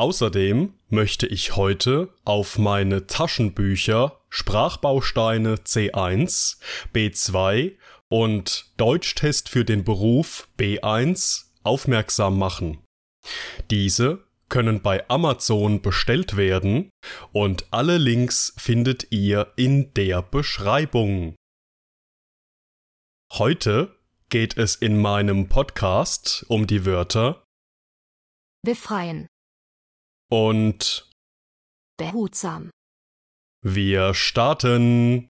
Außerdem möchte ich heute auf meine Taschenbücher Sprachbausteine C1, B2 und Deutschtest für den Beruf B1 aufmerksam machen. Diese können bei Amazon bestellt werden und alle Links findet ihr in der Beschreibung. Heute geht es in meinem Podcast um die Wörter befreien, und behutsam, wir starten.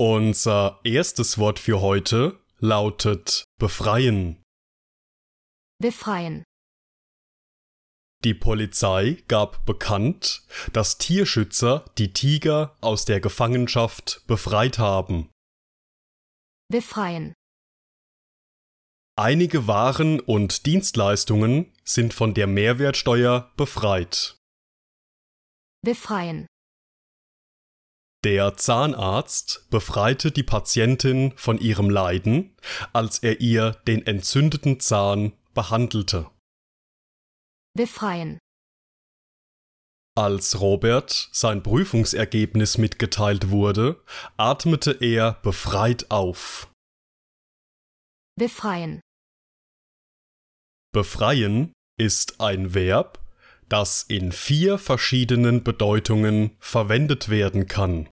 Unser erstes Wort für heute lautet befreien. befreien, Die Polizei gab bekannt, dass Tierschützer die Tiger aus der Gefangenschaft befreit haben. befreien, Einige Waren und Dienstleistungen sind von der Mehrwertsteuer befreit. befreien, Der Zahnarzt befreite die Patientin von ihrem Leiden, als er ihr den entzündeten Zahn behandelte. Befreien, Als Robert sein Prüfungsergebnis mitgeteilt wurde, atmete er befreit auf. befreien, Befreien ist ein Verb, das in vier verschiedenen Bedeutungen verwendet werden kann.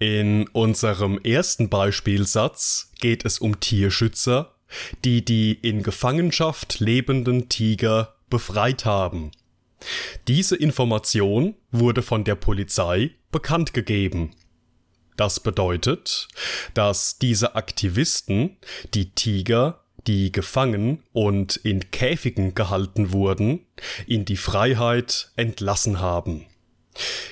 In unserem ersten Beispielsatz geht es um Tierschützer, die die in Gefangenschaft lebenden Tiger befreit haben. Diese Information wurde von der Polizei bekannt gegeben. Das bedeutet, dass diese Aktivisten die Tiger, die gefangen und in Käfigen gehalten wurden, in die Freiheit entlassen haben.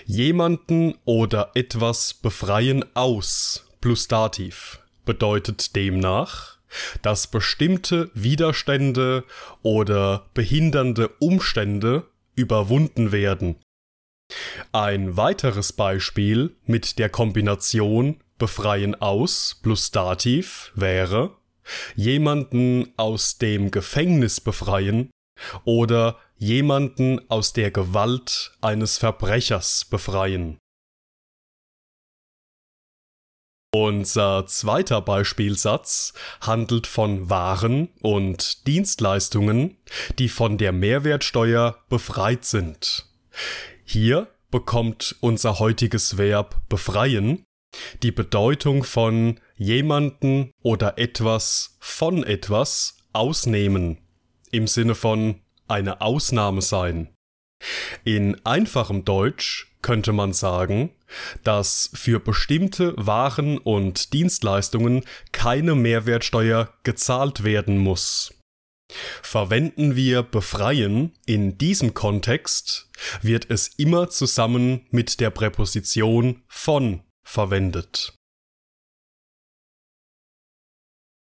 Jemanden oder etwas befreien aus plus Dativ bedeutet demnach, dass bestimmte Widerstände oder behindernde Umstände überwunden werden. Ein weiteres Beispiel mit der Kombination befreien aus plus Dativ wäre jemanden aus dem Gefängnis befreien oder jemanden aus der Gewalt eines Verbrechers befreien. Unser zweiter Beispielsatz handelt von Waren und Dienstleistungen, die von der Mehrwertsteuer befreit sind. Hier bekommt unser heutiges Verb befreien die Bedeutung von jemanden oder etwas von etwas ausnehmen im Sinne von eine Ausnahme sein. In einfachem Deutsch könnte man sagen, dass für bestimmte Waren und Dienstleistungen keine Mehrwertsteuer gezahlt werden muss. Verwenden wir befreien in diesem Kontext, wird es immer zusammen mit der Präposition von verwendet.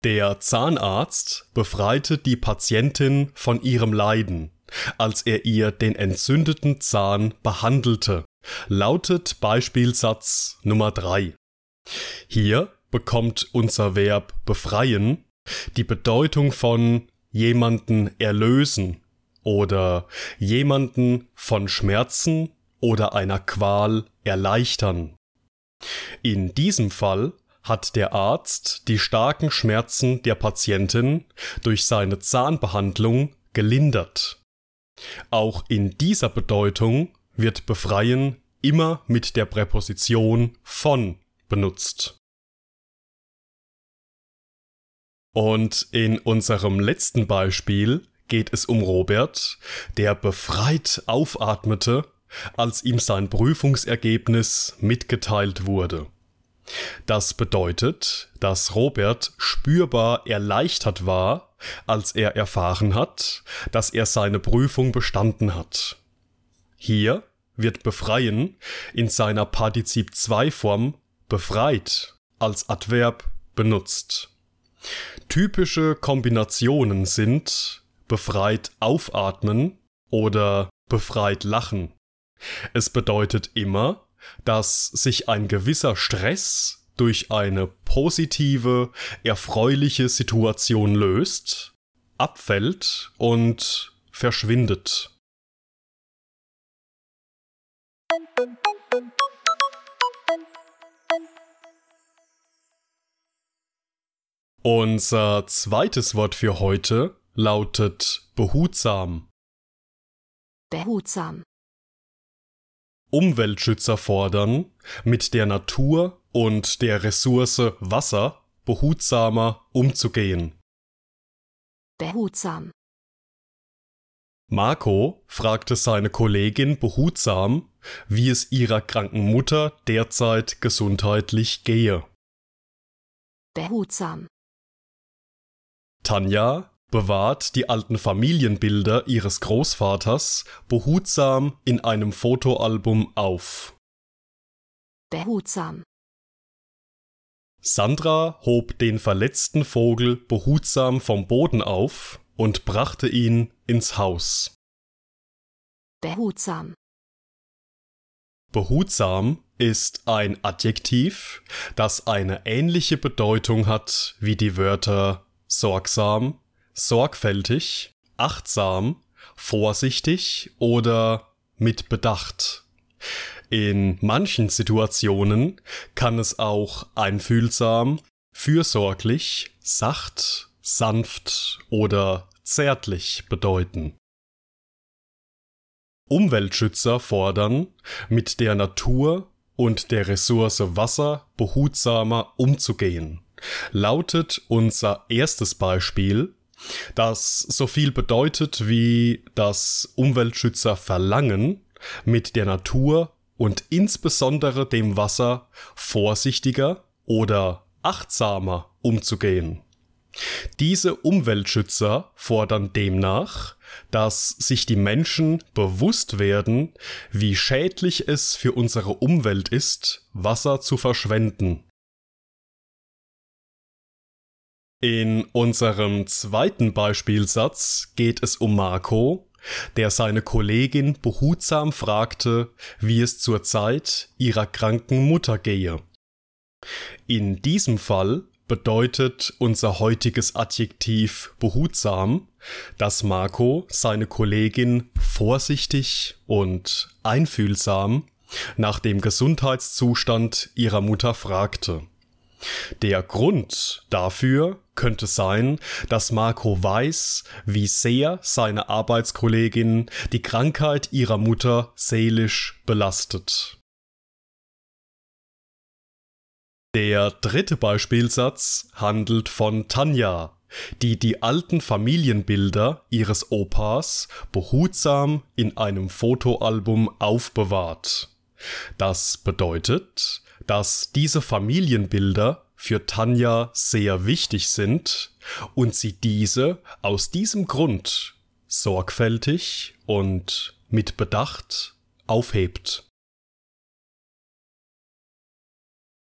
Der Zahnarzt befreite die Patientin von ihrem Leiden, als er ihr den entzündeten Zahn behandelte, lautet Beispielsatz Nummer 3. Hier bekommt unser Verb befreien die Bedeutung von jemanden erlösen oder jemanden von Schmerzen oder einer Qual erleichtern. In diesem Fall hat der Arzt die starken Schmerzen der Patientin durch seine Zahnbehandlung gelindert. Auch in dieser Bedeutung wird befreien immer mit der Präposition von benutzt. Und in unserem letzten Beispiel geht es um Robert, der befreit aufatmete, als ihm sein Prüfungsergebnis mitgeteilt wurde. Das bedeutet, dass Robert spürbar erleichtert war, als er erfahren hat, dass er seine Prüfung bestanden hat. Hier wird befreien in seiner Partizip 2 Form befreit als Adverb benutzt. Typische Kombinationen sind befreit aufatmen oder befreit lachen. Es bedeutet immer, dass sich ein gewisser Stress durch eine positive, erfreuliche Situation löst, abfällt und verschwindet. Unser zweites Wort für heute lautet behutsam. Behutsam. Umweltschützer fordern, mit der Natur und der Ressource Wasser behutsamer umzugehen. Behutsam. Marco fragte seine Kollegin behutsam, wie es ihrer kranken Mutter derzeit gesundheitlich gehe. Behutsam. Tanja bewahrt die alten Familienbilder ihres Großvaters behutsam in einem Fotoalbum auf. Behutsam. Sandra hob den verletzten Vogel behutsam vom Boden auf und brachte ihn ins Haus. Behutsam. Behutsam ist ein Adjektiv, das eine ähnliche Bedeutung hat wie die Wörter sorgsam, sorgfältig, achtsam, vorsichtig oder mit Bedacht. In manchen Situationen kann es auch einfühlsam, fürsorglich, sacht, sanft oder zärtlich bedeuten. Umweltschützer fordern, mit der Natur und der Ressource Wasser behutsamer umzugehen. Lautet unser erstes Beispiel, das so viel bedeutet wie das Umweltschützer verlangen, mit der Natur und insbesondere dem Wasser vorsichtiger oder achtsamer umzugehen. Diese Umweltschützer fordern demnach, dass sich die Menschen bewusst werden, wie schädlich es für unsere Umwelt ist, Wasser zu verschwenden. In unserem zweiten Beispielsatz geht es um Marco, der seine Kollegin behutsam fragte, wie es zur Zeit ihrer kranken Mutter gehe. In diesem Fall bedeutet unser heutiges Adjektiv behutsam, dass Marco seine Kollegin vorsichtig und einfühlsam nach dem Gesundheitszustand ihrer Mutter fragte. Der Grund dafür könnte sein, dass Marco weiß, wie sehr seine Arbeitskollegin die Krankheit ihrer Mutter seelisch belastet. Der dritte Beispielsatz handelt von Tanja, die die alten Familienbilder ihres Opas behutsam in einem Fotoalbum aufbewahrt. Das bedeutet, dass diese Familienbilder für Tanja sehr wichtig sind und sie diese aus diesem Grund sorgfältig und mit Bedacht aufhebt.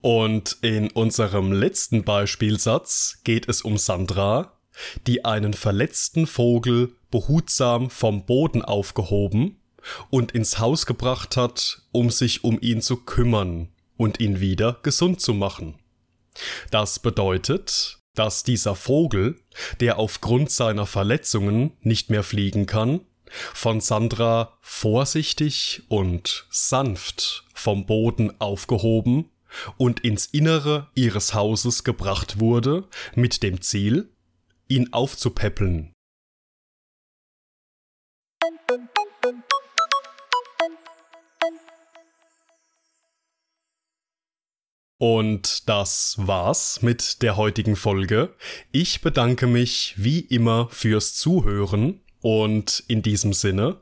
Und in unserem letzten Beispielsatz geht es um Sandra, die einen verletzten Vogel behutsam vom Boden aufgehoben und ins Haus gebracht hat, um sich um ihn zu kümmern und ihn wieder gesund zu machen. Das bedeutet, dass dieser Vogel, der aufgrund seiner Verletzungen nicht mehr fliegen kann, von Sandra vorsichtig und sanft vom Boden aufgehoben und ins Innere ihres Hauses gebracht wurde, mit dem Ziel, ihn aufzupäppeln. Und das war's mit der heutigen Folge. Ich bedanke mich wie immer fürs Zuhören und in diesem Sinne,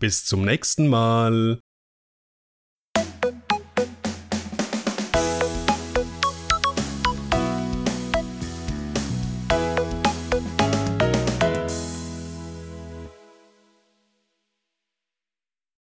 bis zum nächsten Mal.